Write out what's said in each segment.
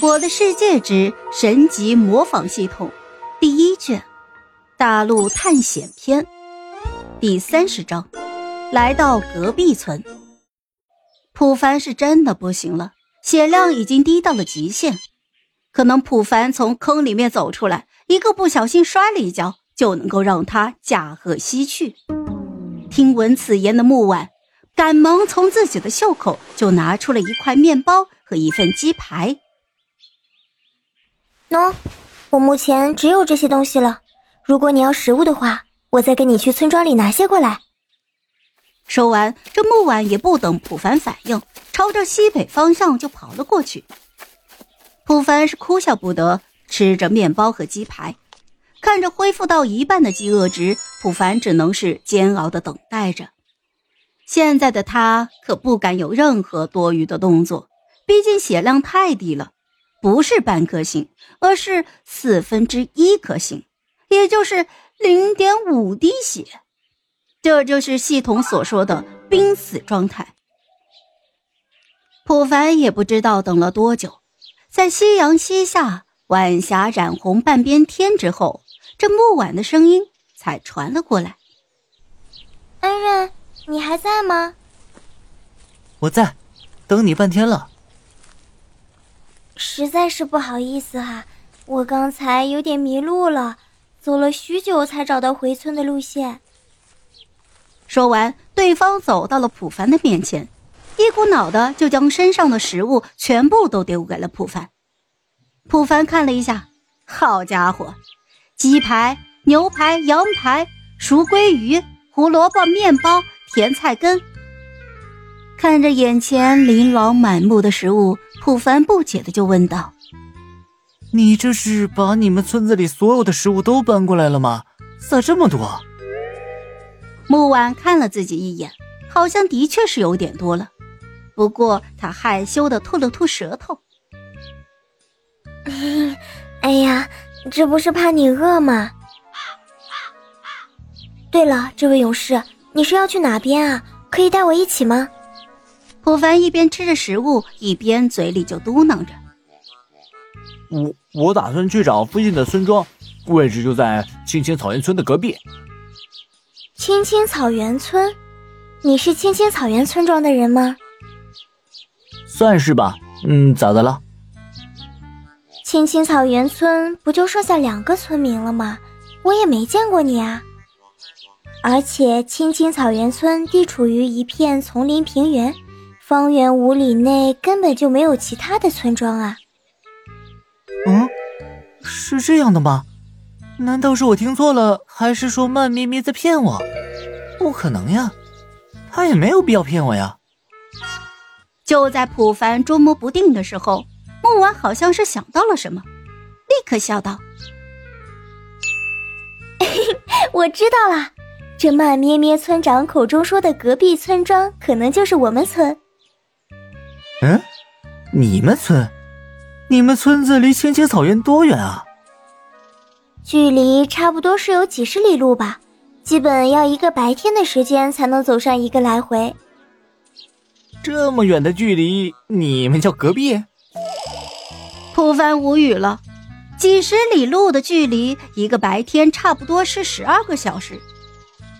我的世界之神级模仿系统第一卷，大陆探险篇第三十章，来到隔壁村。普凡是真的不行了，血量已经低到了极限，可能普凡从坑里面走出来，一个不小心摔了一跤，就能够让他驾鹤西去。听闻此言的木婉，赶忙从自己的袖口就拿出了一块面包和一份鸡排。喏，我目前只有这些东西了。如果你要食物的话，我再跟你去村庄里拿些过来。说完，这木婉也不等普凡反应，朝着西北方向就跑了过去。普凡是哭笑不得，吃着面包和鸡排，看着恢复到一半的饥饿值，普凡只能是煎熬的等待着。现在的他可不敢有任何多余的动作，毕竟血量太低了，不是半颗星，而是四分之一颗星，也就是零点五滴血。这就是系统所说的濒死状态。普凡也不知道等了多久，在夕阳西下、晚霞染红半边天之后，这木婉的声音才传了过来：“恩人，你还在吗？”“我在，等你半天了。”“实在是不好意思哈，我刚才有点迷路了，走了许久才找到回村的路线。”说完，对方走到了普凡的面前，一股脑的就将身上的食物全部都丢给了普凡。普凡看了一下，好家伙，鸡排、牛排、羊排、熟鲑鱼、胡萝卜面包、甜菜根。看着眼前琳琅满目的食物，普凡不解的就问道：“你这是把你们村子里所有的食物都搬过来了吗？咋这么多？”木婉看了自己一眼，好像的确是有点多了。不过他害羞的吐了吐舌头。哎呀，这不是怕你饿吗？对了，这位勇士，你是要去哪边啊？可以带我一起吗？普凡一边吃着食物，一边嘴里就嘟囔着：“我我打算去找附近的村庄，位置就在青青草原村的隔壁。”青青草原村，你是青青草原村庄的人吗？算是吧。嗯，咋的了？青青草原村不就剩下两个村民了吗？我也没见过你啊。而且青青草原村地处于一片丛林平原，方圆五里内根本就没有其他的村庄啊。嗯，是这样的吗？难道是我听错了，还是说慢咪咪在骗我？不可能呀，他也没有必要骗我呀。就在普凡捉摸不定的时候，木婉好像是想到了什么，立刻笑道：“我知道了，这慢咩咩村长口中说的隔壁村庄，可能就是我们村。”嗯，你们村？你们村子离青青草原多远啊？距离差不多是有几十里路吧，基本要一个白天的时间才能走上一个来回。这么远的距离，你们叫隔壁？普凡无语了，几十里路的距离，一个白天差不多是十二个小时，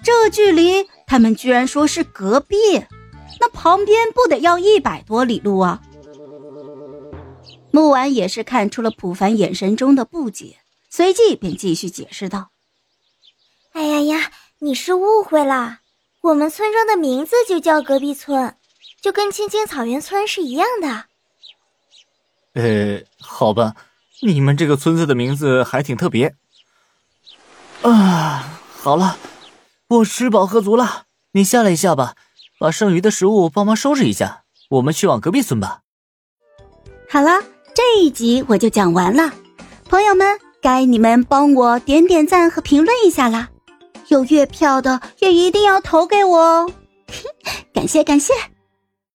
这距离他们居然说是隔壁，那旁边不得要一百多里路啊？木婉也是看出了普凡眼神中的不解。随即便继续解释道：“哎呀呀，你是误会了，我们村庄的名字就叫隔壁村，就跟青青草原村是一样的。”呃，好吧，你们这个村子的名字还挺特别。啊，好了，我吃饱喝足了，你下来一下吧，把剩余的食物帮忙收拾一下，我们去往隔壁村吧。好了，这一集我就讲完了，朋友们。该你们帮我点点赞和评论一下啦，有月票的也一定要投给我哦，感 谢感谢。